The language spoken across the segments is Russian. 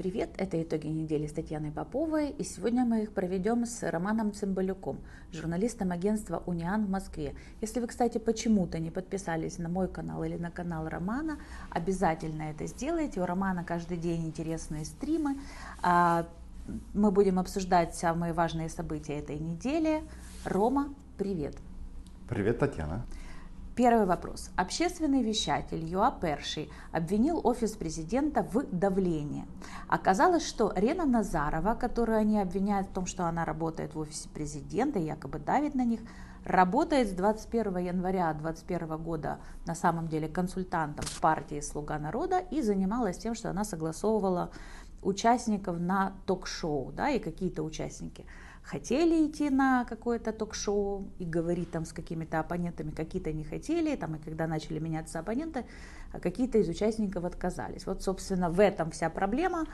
привет! Это итоги недели с Татьяной Поповой, и сегодня мы их проведем с Романом Цымбалюком, журналистом агентства «Униан» в Москве. Если вы, кстати, почему-то не подписались на мой канал или на канал Романа, обязательно это сделайте. У Романа каждый день интересные стримы. А, мы будем обсуждать самые важные события этой недели. Рома, привет! Привет, Татьяна! Первый вопрос. Общественный вещатель Юа Перший обвинил офис президента в давлении. Оказалось, что Рена Назарова, которую они обвиняют в том, что она работает в офисе президента и якобы давит на них, работает с 21 января 2021 года на самом деле консультантом в партии «Слуга народа» и занималась тем, что она согласовывала участников на ток-шоу, да, и какие-то участники – хотели идти на какое-то ток-шоу и говорить там с какими-то оппонентами, какие-то не хотели, там, и когда начали меняться оппоненты, а какие-то из участников отказались. Вот, собственно, в этом вся проблема.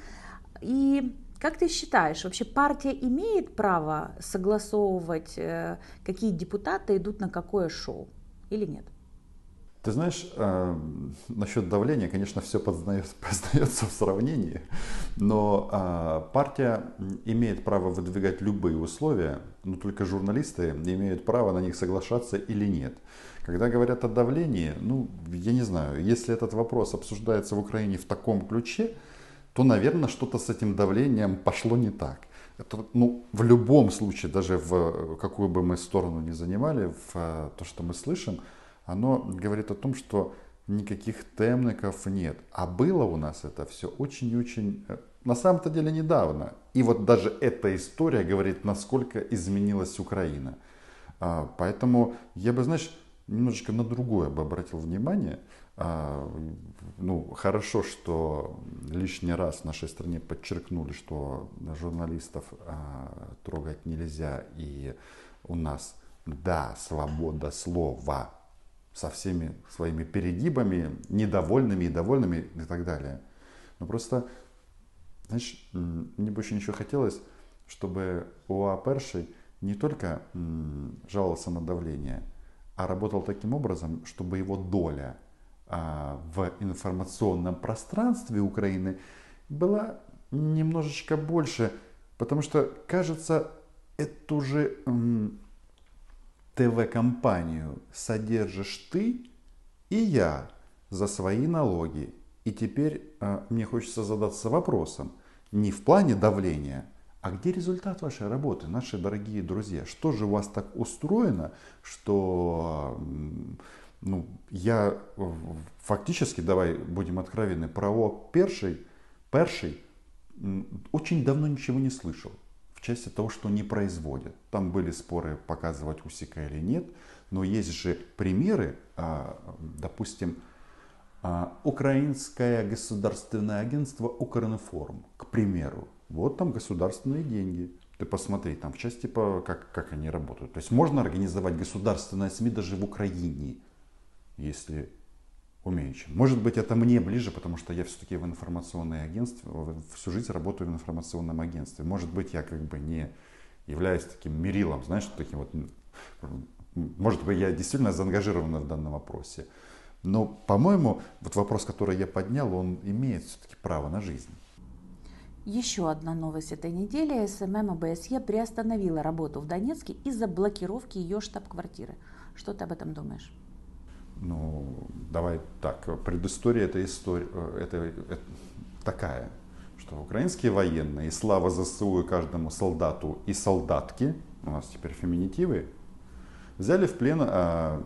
И как ты считаешь, вообще партия имеет право согласовывать, э, какие депутаты идут на какое шоу или нет? Ты знаешь, э, насчет давления, конечно, все познается в сравнении, но э, партия имеет право выдвигать любые условия, но только журналисты имеют право на них соглашаться или нет. Когда говорят о давлении, ну, я не знаю, если этот вопрос обсуждается в Украине в таком ключе, то, наверное, что-то с этим давлением пошло не так. Это, ну, в любом случае, даже в какую бы мы сторону ни занимали, в то, что мы слышим, оно говорит о том, что никаких темников нет. А было у нас это все очень и очень, э, на самом-то деле недавно. И вот даже эта история говорит, насколько изменилась Украина. А, поэтому я бы, знаешь, немножечко на другое бы обратил внимание. А, ну, хорошо, что лишний раз в нашей стране подчеркнули, что журналистов а, трогать нельзя. И у нас, да, свобода слова, со всеми своими перегибами, недовольными и довольными и так далее. Но просто, знаешь, мне бы очень еще хотелось, чтобы УА Перший не только жаловался на давление, а работал таким образом, чтобы его доля а, в информационном пространстве Украины была немножечко больше, потому что, кажется, эту же ТВ-компанию содержишь ты и я за свои налоги. И теперь э, мне хочется задаться вопросом, не в плане давления, а где результат вашей работы, наши дорогие друзья? Что же у вас так устроено, что ну, я фактически, давай будем откровенны, про перший, перший очень давно ничего не слышал части того, что не производят. Там были споры, показывать усика или нет, но есть же примеры, а, допустим, а, Украинское государственное агентство Укринформ, к примеру. Вот там государственные деньги. Ты посмотри, там в части, по, как, как они работают. То есть можно организовать государственное СМИ даже в Украине, если умеючим. Может быть, это мне ближе, потому что я все-таки в информационное агентство, всю жизнь работаю в информационном агентстве. Может быть, я как бы не являюсь таким мерилом, знаешь, таким вот, может быть, я действительно заангажирован в данном вопросе. Но, по-моему, вот вопрос, который я поднял, он имеет все-таки право на жизнь. Еще одна новость этой недели. СММ ОБСЕ приостановила работу в Донецке из-за блокировки ее штаб-квартиры. Что ты об этом думаешь? Ну, давай так, предыстория этой истории, э, это, это такая, что украинские военные, слава ЗСУ и каждому солдату и солдатке, у нас теперь феминитивы, взяли в плен а,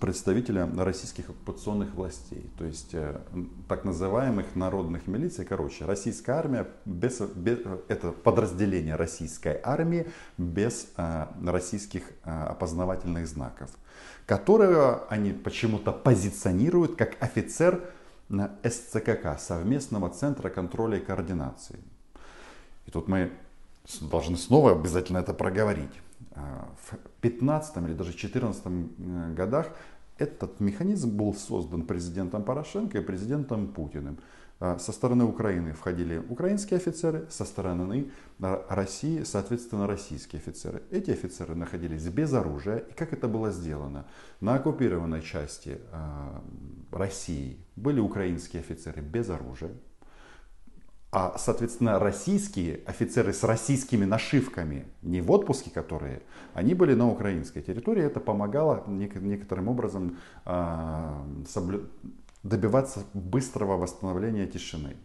представителя российских оккупационных властей, то есть а, так называемых народных милиций. Короче, российская армия, без, без, это подразделение российской армии без а, российских а, опознавательных знаков которого они почему-то позиционируют как офицер СЦКК, Совместного центра контроля и координации. И тут мы должны снова обязательно это проговорить. А, в 15 или даже 14 э, годах этот механизм был создан президентом Порошенко и президентом Путиным. А, со стороны Украины входили украинские офицеры, со стороны России, соответственно, российские офицеры. Эти офицеры находились без оружия. И как это было сделано? На оккупированной части России были украинские офицеры без оружия. А, соответственно, российские офицеры с российскими нашивками, не в отпуске которые, они были на украинской территории. Это помогало некоторым образом а, добиваться быстрого восстановления тишины.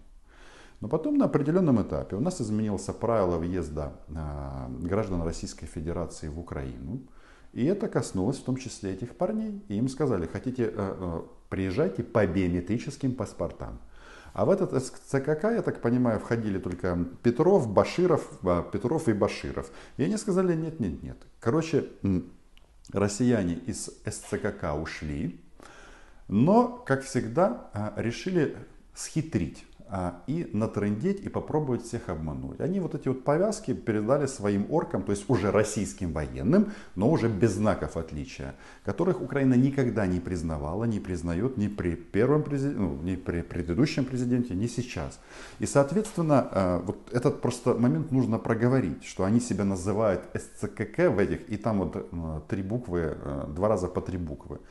Но потом на определенном этапе у нас изменился правило въезда а, граждан Российской Федерации в Украину. И это коснулось в том числе этих парней. И им сказали, хотите, э, э, приезжайте по биометрическим паспортам. А в этот ЦКК, я так понимаю, входили только Петров, Баширов, а, Петров и Баширов. И они сказали, нет, нет, нет. Короче, россияне из СЦКК ушли, но, как всегда, а, решили схитрить. А, и натрендеть и попробовать всех обмануть. Они вот эти вот повязки передали своим оркам, то есть уже российским военным, но уже без знаков отличия, которых Украина никогда не признавала, не признает ни при первом президенте, ну, ни при предыдущем президенте, ни сейчас. И, соответственно, а, вот этот просто момент нужно проговорить, что они себя называют СЦКК в этих, и там вот а, три буквы, два раза по три буквы.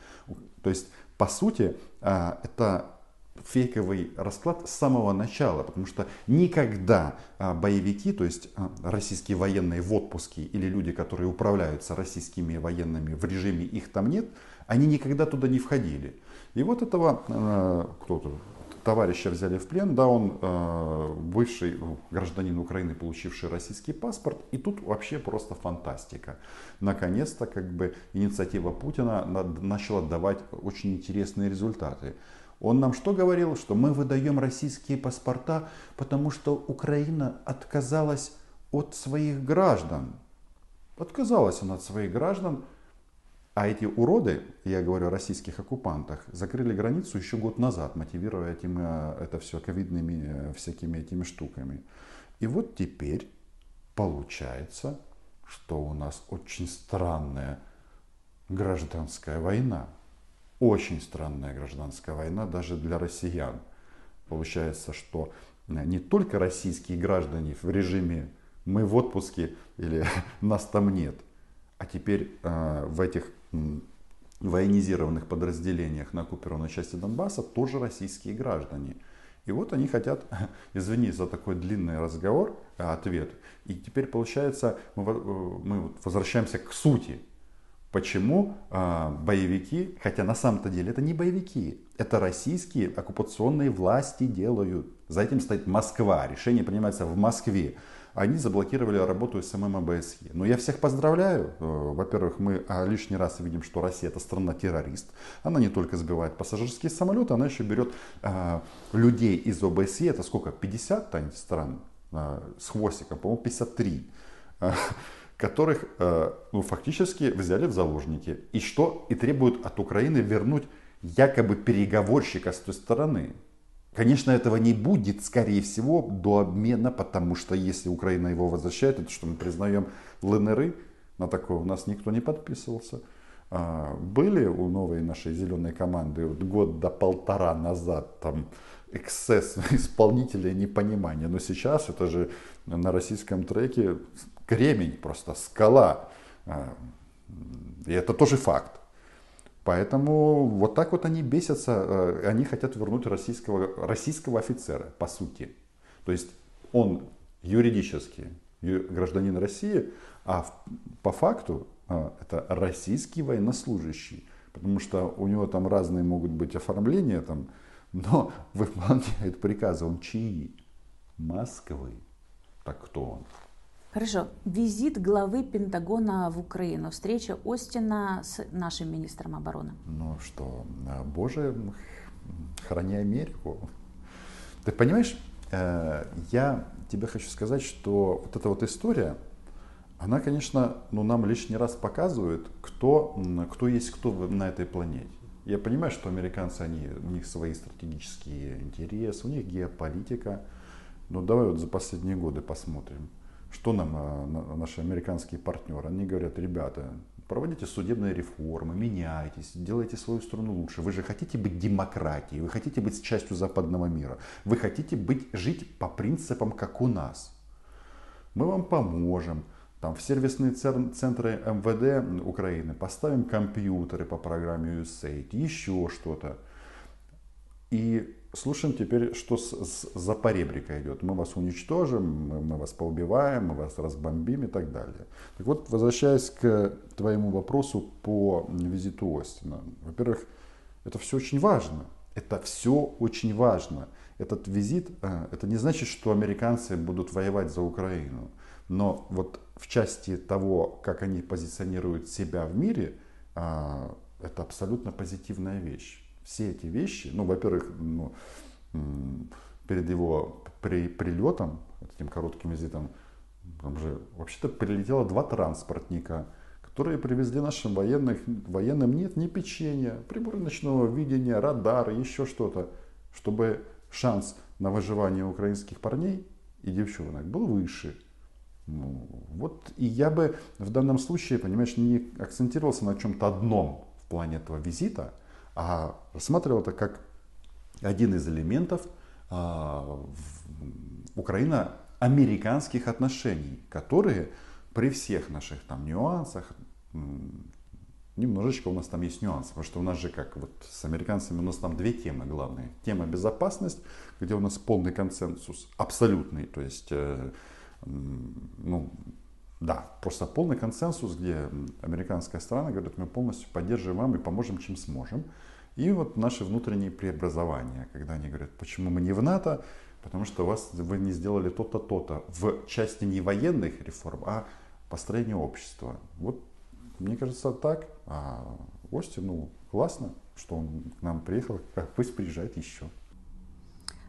То есть, по сути, это фейковый расклад с самого начала, потому что никогда а, боевики, то есть а, российские военные в отпуске или люди, которые управляются российскими военными в режиме их там нет, они никогда туда не входили. И вот этого а, кто-то товарища взяли в плен, да, он бывший гражданин Украины, получивший российский паспорт, и тут вообще просто фантастика. Наконец-то как бы инициатива Путина начала давать очень интересные результаты. Он нам что говорил? Что мы выдаем российские паспорта, потому что Украина отказалась от своих граждан. Отказалась она от своих граждан. А эти уроды, я говорю о российских оккупантах, закрыли границу еще год назад, мотивируя этим, э, это все ковидными э, всякими этими штуками. И вот теперь получается, что у нас очень странная гражданская война очень странная гражданская война даже для россиян. Получается, что э, не только российские граждане в режиме мы в отпуске или нас там нет, а теперь э, в этих военизированных подразделениях на оккупированной части Донбасса тоже российские граждане. И вот они хотят, извини за такой длинный разговор, э, ответ. И теперь получается, мы, э, мы возвращаемся к сути Почему э, боевики, хотя на самом-то деле это не боевики, это российские оккупационные власти делают. За этим стоит Москва, решение принимается в Москве. Они заблокировали работу СММ ОБСЕ. Но я всех поздравляю. Э, во-первых, мы а, лишний раз видим, что Россия это страна-террорист. Она не только сбивает пассажирские самолеты, она еще берет э, людей из ОБСЕ. Это сколько? 50 Тань, стран э, с хвостиком, по-моему, 53 которых э, ну, фактически взяли в заложники. И что? И требуют от Украины вернуть якобы переговорщика с той стороны. Конечно, этого не будет, скорее всего, до обмена, потому что если Украина его возвращает, это что мы признаем ЛНРы, на такое у нас никто не подписывался. А, были у новой нашей зеленой команды вот год до полтора назад там эксцесс исполнителя непонимания, но сейчас это же на российском треке кремень, просто скала. А, и это тоже факт. Поэтому вот так вот они бесятся, э, они хотят вернуть российского, российского офицера, по сути. То есть он юридически гражданин России, а по факту а, это российский военнослужащий. Потому что у него там разные могут быть оформления, там, но выполняет приказы он чьи? Москвы. Так кто он? Хорошо. Визит главы Пентагона в Украину. Встреча Остина с нашим министром обороны. Ну что, э, боже, храни Америку. Ты понимаешь, э, я тебе хочу сказать, что вот эта вот история, она, конечно, ну, нам лишний раз показывает, кто, кто есть кто на этой планете. Я понимаю, что американцы, они, у них свои стратегические интересы, у них геополитика. Но давай вот за последние годы посмотрим. Что нам а, наши американские партнеры? Они говорят, ребята, проводите судебные реформы, меняйтесь, делайте свою страну лучше. Вы же хотите быть демократией, вы хотите быть частью западного мира. Вы хотите быть, жить по принципам, как у нас. Мы вам поможем. Там в сервисные центры МВД Украины поставим компьютеры по программе USAID, еще что-то. И слушаем теперь, что с, с, за поребрика идет. Мы вас уничтожим, мы, мы вас поубиваем, мы вас разбомбим и так далее. Так вот, возвращаясь к твоему вопросу по визиту Остина. Во-первых, это все очень важно. Это все очень важно. Этот визит, э, это не значит, что американцы будут воевать за Украину. Но вот в части того, как они позиционируют себя в мире, э, это абсолютно позитивная вещь. Все эти вещи, ну, во-первых, ну, перед его при, прилетом, этим коротким визитом, там же вообще-то прилетело два транспортника, которые привезли нашим военных, военным нет ни печенья, приборы ночного видения, радары, еще что-то, чтобы шанс на выживание украинских парней и девчонок был выше. Ну, вот и я бы в данном случае, понимаешь, не акцентировался на чем-то одном в плане этого визита, а рассматривал это как один из элементов а, Украино-американских отношений, которые при всех наших там нюансах, немножечко у нас там есть нюансы, потому что у нас же как вот с американцами у нас там две темы главные. Тема безопасность, где у нас полный консенсус, абсолютный, то есть, э, ну, да, просто полный консенсус, где американская сторона говорит, мы полностью поддерживаем вам и поможем, чем сможем. И вот наши внутренние преобразования, когда они говорят, почему мы не в НАТО, потому что вас, вы не сделали то-то, то-то в части не военных реформ, а построения общества. Вот мне кажется так. А гости, ну, классно, что он к нам приехал, пусть приезжает еще.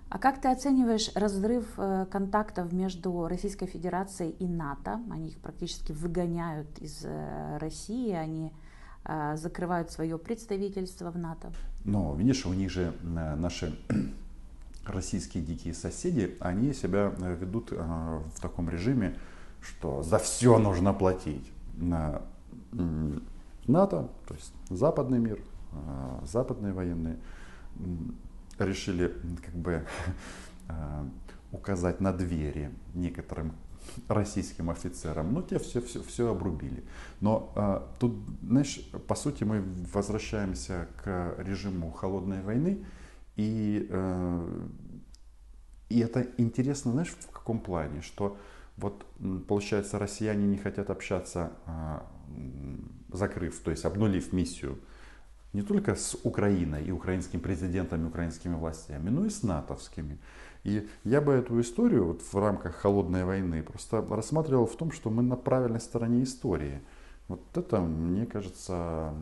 А как ты оцениваешь разрыв э, контактов между Российской Федерацией и НАТО? Они их практически выгоняют из э, России, они закрывают свое представительство в НАТО. Но видишь, у них же наши российские дикие соседи, они себя ведут в таком режиме, что за все нужно платить. НАТО, то есть западный мир, западные военные решили как бы э, указать на двери некоторым российским офицерам, но те все, все, все обрубили. Но а, тут, знаешь, по сути мы возвращаемся к режиму холодной войны, и, а, и это интересно, знаешь, в каком плане, что вот получается россияне не хотят общаться, а, закрыв, то есть обнулив миссию не только с Украиной и украинским президентом и украинскими властями, но и с натовскими. И я бы эту историю вот в рамках холодной войны просто рассматривал в том, что мы на правильной стороне истории. Вот это, мне кажется,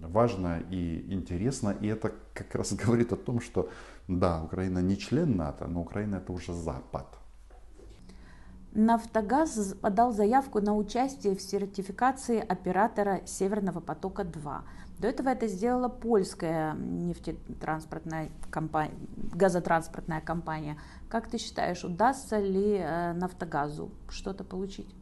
важно и интересно. И это как раз говорит о том, что да, Украина не член НАТО, но Украина это уже Запад. Нафтогаз подал заявку на участие в сертификации оператора Северного потока-2. До этого это сделала польская нефтетранспортная компания, газотранспортная компания. Как ты считаешь, удастся ли э, Нафтогазу что-то получить?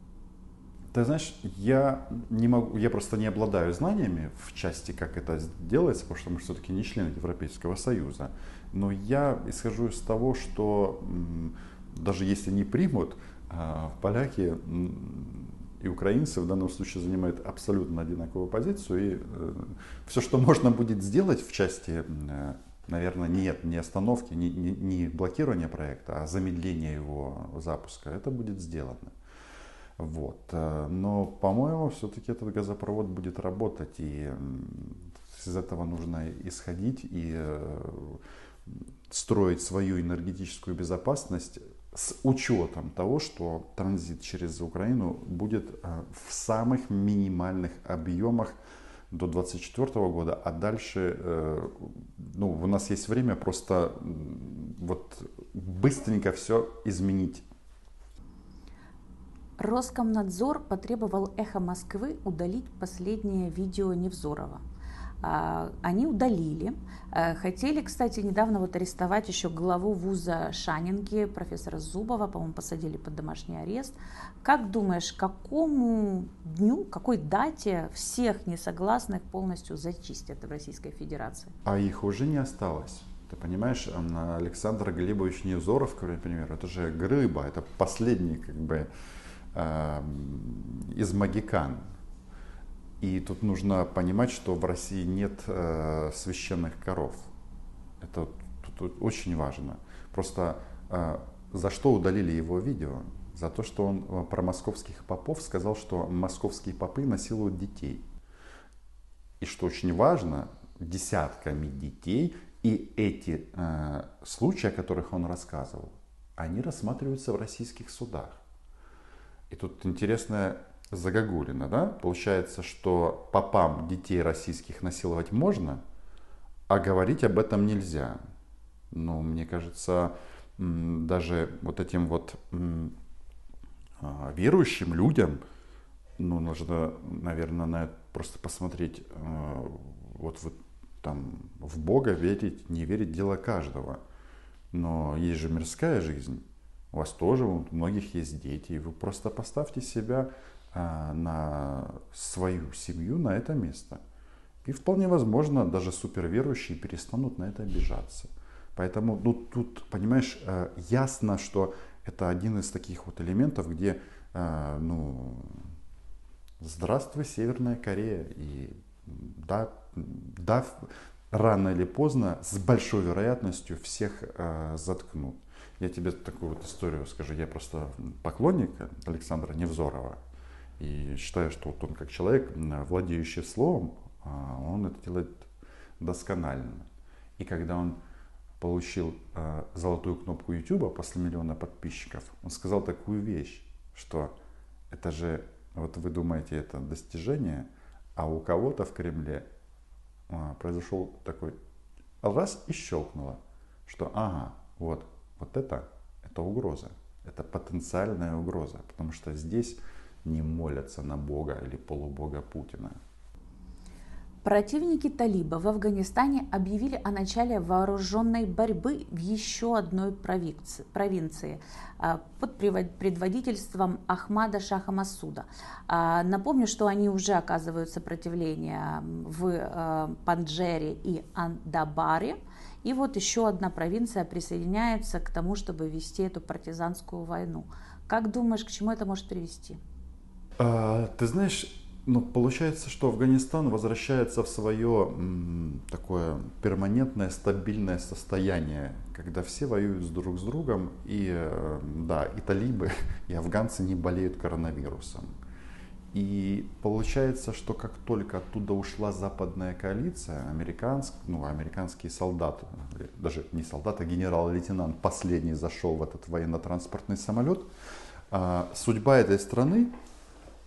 Ты знаешь, я не могу, я просто не обладаю знаниями в части, как это делается, потому что мы все-таки не члены Европейского Союза. Но я исхожу из того, что даже если не примут, поляки и украинцы в данном случае занимают абсолютно одинаковую позицию. И э, все, что можно будет сделать в части, э, наверное, нет не остановки, не, не, не блокирования проекта, а замедления его запуска, это будет сделано. Вот. Э, но, по-моему, все-таки этот газопровод будет работать, и из этого нужно исходить и строить свою энергетическую безопасность с учетом того, что транзит через Украину будет э, в самых минимальных объемах до 2024 года, а дальше э, ну, у нас есть время просто вот быстренько все изменить. Роскомнадзор потребовал «Эхо Москвы» удалить последнее видео Невзорова. А, они удалили. Э, хотели, кстати, недавно вот арестовать еще главу вуза Шанинки, профессора Зубова, по-моему, посадили под домашний арест. Как думаешь, какому дню, какой дате всех несогласных полностью зачистят в Российской Федерации? А их уже не осталось. Ты понимаешь, Александр Глебович Невзоров, например, это же Грыба, это последний как бы эм, из магикан, и тут нужно понимать, что в России нет э, священных коров. Это тут очень важно. Просто э, за что удалили его видео? За то, что он э, про московских попов сказал, что московские попы насилуют детей. И что очень важно, десятками детей, и эти э, случаи, о которых он рассказывал, они рассматриваются в российских судах. И тут интересная загогулина, да? Получается, что попам детей российских насиловать можно, а говорить об этом нельзя. Но мне кажется, даже вот этим вот а, верующим людям, ну, нужно, наверное, на это просто посмотреть, а, вот, вот там в Бога верить, не верить дело каждого. Но есть же мирская жизнь. У вас тоже, у многих есть дети. И вы просто поставьте себя на свою семью, на это место. И вполне возможно, даже суперверующие перестанут на это обижаться. Поэтому ну, тут, понимаешь, э, ясно, что это один из таких вот элементов, где, э, ну, здравствуй, Северная Корея. И да, да, рано или поздно, с большой вероятностью всех э, заткнут. Я тебе такую вот историю скажу. Я просто поклонник Александра Невзорова. И считаю, что вот он как человек, владеющий словом, он это делает досконально. И когда он получил э, золотую кнопку YouTube после миллиона подписчиков, он сказал такую вещь, что это же, вот вы думаете, это достижение, а у кого-то в Кремле э, произошел такой раз и щелкнуло, что ага, вот, вот это, это угроза, это потенциальная угроза, потому что здесь не молятся на Бога или полубога Путина, Противники талиба в Афганистане объявили о начале вооруженной борьбы в еще одной провинции а, под предводительством Ахмада Шаха Масуда. А, напомню, что они уже оказывают сопротивление в а, Панджере и Андабаре. И вот еще одна провинция присоединяется к тому, чтобы вести эту партизанскую войну. Как думаешь, к чему это может привести? А, ты знаешь, ну, получается, что Афганистан возвращается в свое м, такое перманентное, стабильное состояние, когда все воюют друг с другом, и, э, да, и талибы, и афганцы не болеют коронавирусом. И получается, что как только оттуда ушла западная коалиция, американск, ну, американские солдаты, даже не солдат, а генерал-лейтенант последний зашел в этот военно-транспортный самолет, а, судьба этой страны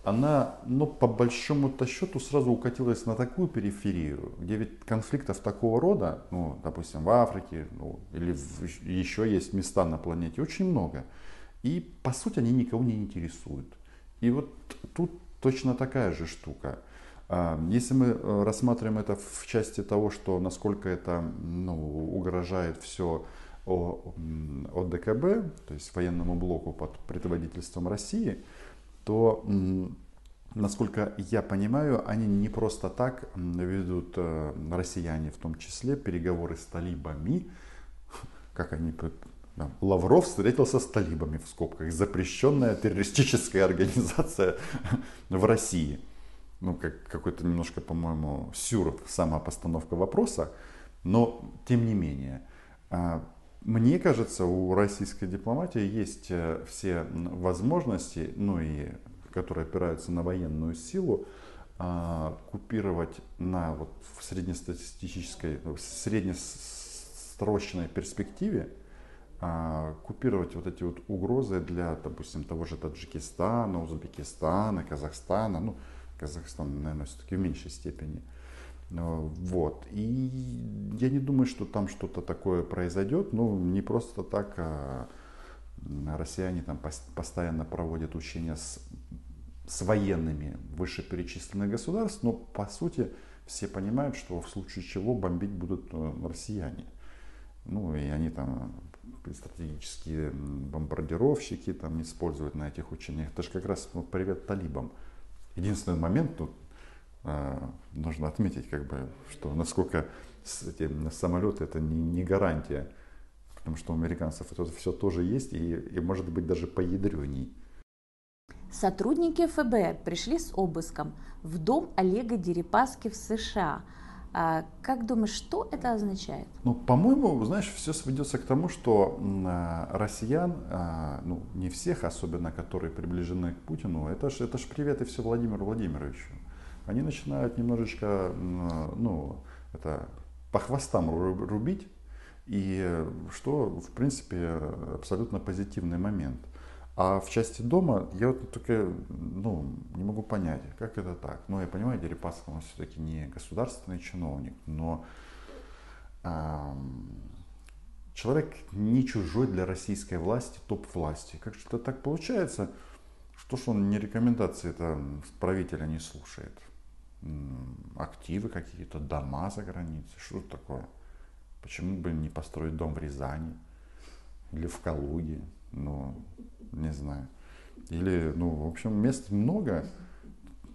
она, ну, по большому-то счету сразу укатилась на такую периферию, где ведь конфликтов такого рода, ну, допустим, в Африке, ну, или в, еще есть места на планете, очень много. И, по сути, они никого не интересуют. И вот тут точно такая же штука. А, если мы э, рассматриваем это в части того, что насколько это ну, угрожает все ОДКБ, то есть военному блоку под предводительством России, то, насколько я понимаю, они не просто так ведут, э, россияне в том числе, переговоры с талибами, как они Лавров встретился с талибами в скобках. Запрещенная террористическая организация в России. Ну, как какой-то немножко, по-моему, сюр сама постановка вопроса. Но, тем не менее, а, мне кажется, у российской дипломатии есть э, все возможности, ну и которые опираются на военную силу, а, купировать на вот в среднестатистической, в среднесрочной перспективе, а, купировать вот эти вот угрозы для, допустим, того же Таджикистана, Узбекистана, Казахстана, ну, Казахстан, наверное, все-таки в меньшей степени. Э, вот. И я не думаю, что там что-то такое произойдет. Ну, не просто так а россияне там постоянно проводят учения с, с военными вышеперечисленных государств, но по сути все понимают, что в случае чего бомбить будут э, россияне. Ну и они там стратегические бомбардировщики там используют на этих учениях. Это же как раз ну, привет талибам. Единственный момент, ну, нужно отметить, как бы, что насколько эти самолеты это не, не гарантия, потому что у американцев это все тоже есть и, и может быть даже поядреней. Сотрудники ФБР пришли с обыском в дом Олега Дерипаски в США. А как думаешь, что это означает? Ну, по-моему, знаешь, все сведется к тому, что а, россиян, а, ну, не всех, особенно которые приближены к Путину, это же это ж привет и все Владимиру Владимировичу. Они начинают немножечко, ну, это по хвостам рубить, и что, в принципе, абсолютно позитивный момент. А в части дома я вот только ну, не могу понять, как это так. Ну, я понимаю, Дерипаска, он все-таки не государственный чиновник, но эм, человек не чужой для российской власти, топ-власти. Как что-то так получается, что ж он не рекомендации это правителя не слушает. Активы какие-то, дома за границей, что это такое? Почему бы не построить дом в Рязани или в Калуге? Ну, не знаю. Или, ну, в общем, мест много.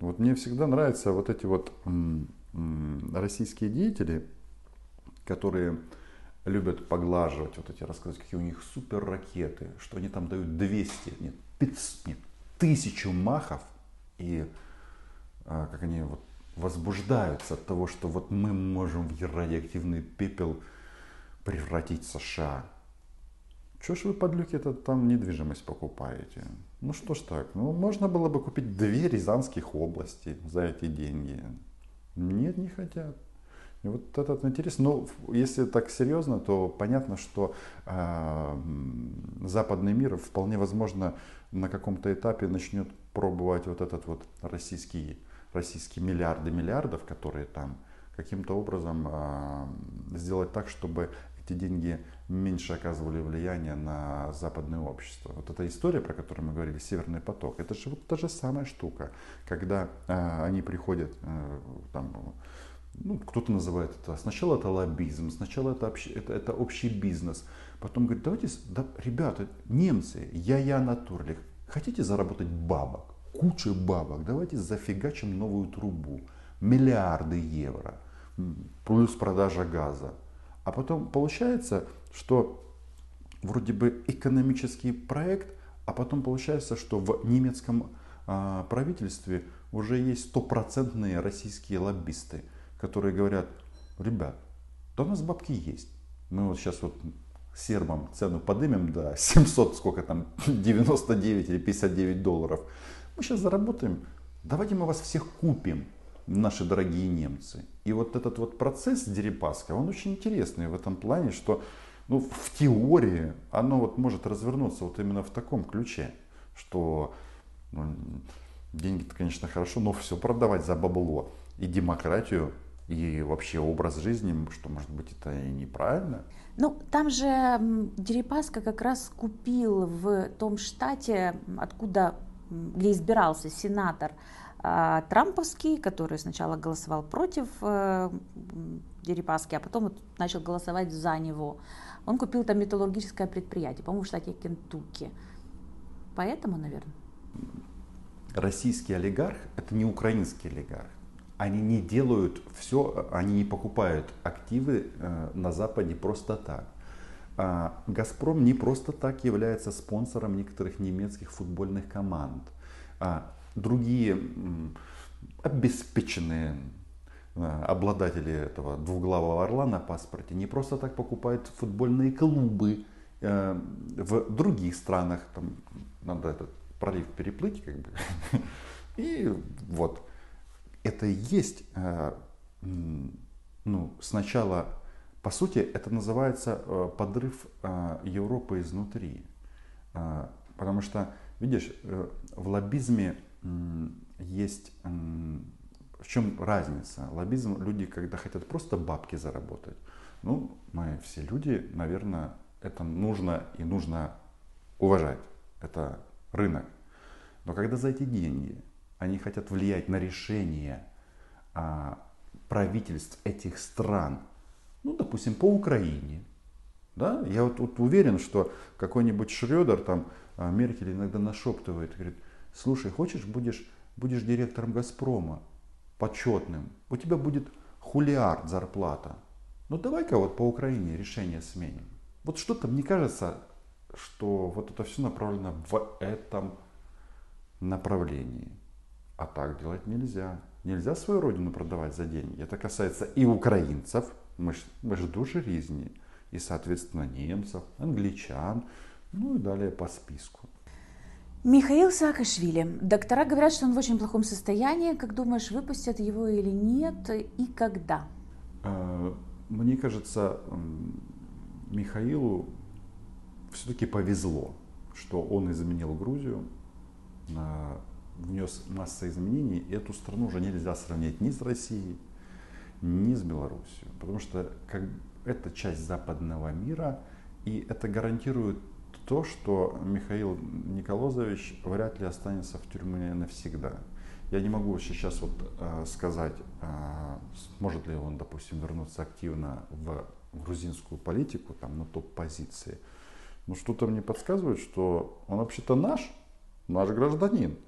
Вот мне всегда нравятся вот эти вот российские деятели, которые любят поглаживать вот эти рассказы, какие у них супер ракеты, что они там дают 200, нет, 500, нет, тысячу махов, и а, как они вот возбуждаются от того, что вот мы можем в радиоактивный пепел превратить США. Что ж вы, подлюки, это там недвижимость покупаете? Ну что ж так, ну можно было бы купить две рязанских области за эти деньги. Нет, не хотят. И вот этот интересно. Но если так серьезно, то понятно, что э, западный мир вполне возможно на каком-то этапе начнет пробовать вот этот вот российский, российские миллиарды миллиардов, которые там каким-то образом э, сделать так, чтобы эти деньги меньше оказывали влияние на западное общество. Вот эта история, про которую мы говорили, Северный поток, это же вот та же самая штука, когда э, они приходят, э, там, ну, кто-то называет это, сначала это лоббизм, сначала это, общ, это, это общий бизнес, потом говорит, давайте, да, ребята, немцы, я-я натурлих, хотите заработать бабок, куча бабок, давайте зафигачим новую трубу, миллиарды евро, плюс продажа газа. А потом получается, что вроде бы экономический проект, а потом получается, что в немецком э, правительстве уже есть стопроцентные российские лоббисты, которые говорят, ребят, да у нас бабки есть. Мы вот сейчас вот сербам цену подымем до 700, сколько там, 99 или 59 долларов. Мы сейчас заработаем, давайте мы вас всех купим наши дорогие немцы. И вот этот вот процесс Дерипаска, он очень интересный в этом плане, что ну, в теории оно вот может развернуться вот именно в таком ключе, что ну, деньги-то, конечно, хорошо, но все продавать за бабло и демократию, и вообще образ жизни, что, может быть, это и неправильно. Ну, там же Дерипаска как раз купил в том штате, откуда, где избирался сенатор а, Трамповский, который сначала голосовал против э, Дерипаски, а потом начал голосовать за него. Он купил там металлургическое предприятие, по-моему, в штате Кентукки. Поэтому, наверное. Российский олигарх – это не украинский олигарх. Они не делают все, они не покупают активы э, на Западе просто так. А Газпром не просто так является спонсором некоторых немецких футбольных команд. А другие обеспеченные э, обладатели этого двуглавого орла на паспорте не просто так покупают футбольные клубы в других странах. Там надо этот пролив переплыть, как бы. И вот это и есть, ну, сначала, по сути, это называется подрыв Европы изнутри. Потому что, видишь, в лоббизме есть в чем разница? Лоббизм люди, когда хотят просто бабки заработать. Ну, мы все люди, наверное, это нужно и нужно уважать. Это рынок. Но когда за эти деньги они хотят влиять на решение а, правительств этих стран, ну, допустим, по Украине, да, я вот, вот уверен, что какой-нибудь Шредер, там, а, Меркель иногда нашептывает, говорит, слушай, хочешь, будешь, будешь директором Газпрома, почетным, у тебя будет хулиард зарплата. Ну давай-ка вот по Украине решение сменим. Вот что-то мне кажется, что вот это все направлено в этом направлении. А так делать нельзя. Нельзя свою родину продавать за деньги. Это касается и украинцев, мы же, мы же дуже різні, и, соответственно, немцев, англичан, ну и далее по списку. Михаил Саакашвили. Доктора говорят, что он в очень плохом состоянии. Как думаешь, выпустят его или нет? И когда? Э, мне кажется, Михаилу все-таки повезло, что он изменил Грузию, э, внес массу изменений, и эту страну уже нельзя сравнять ни с Россией, ни с Белоруссией, потому что как, это часть западного мира, и это гарантирует то, что Михаил Николозович вряд ли останется в тюрьме навсегда. Я не могу сейчас вот э, сказать, э, сможет ли он, допустим, вернуться активно в грузинскую политику, там, на топ-позиции. Но что-то мне подсказывает, что он вообще-то наш, наш гражданин.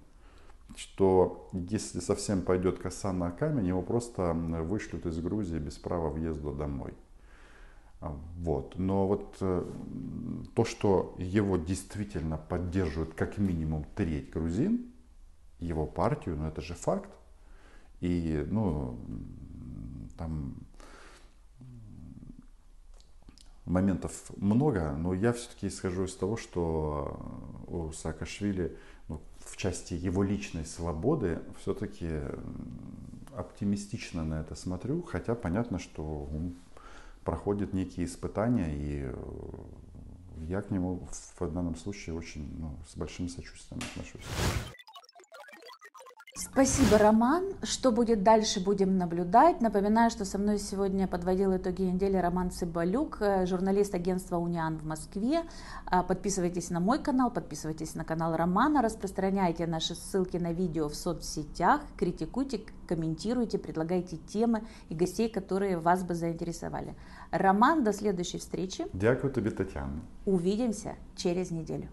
Что если совсем пойдет коса на камень, его просто вышлют из Грузии без права въезда домой. Вот. Но вот э, то, что его действительно поддерживают как минимум треть грузин, его партию, ну это же факт. И, ну, там моментов много, но я все-таки исхожу из того, что у Саакашвили ну, в части его личной свободы все-таки оптимистично на это смотрю, хотя понятно, что он проходит некие испытания, и э, я к нему в данном случае очень ну, с большим сочувствием отношусь. Спасибо, Роман. Что будет дальше, будем наблюдать. Напоминаю, что со мной сегодня подводил итоги недели Роман Цыбалюк, э, журналист агентства «Униан» в Москве. А, подписывайтесь на мой канал, подписывайтесь на канал Романа, распространяйте наши ссылки на видео в соцсетях, критикуйте, комментируйте, предлагайте темы и гостей, которые вас бы заинтересовали. Роман, до следующей встречи. Дякую тебе, Татьяна. Увидимся через неделю.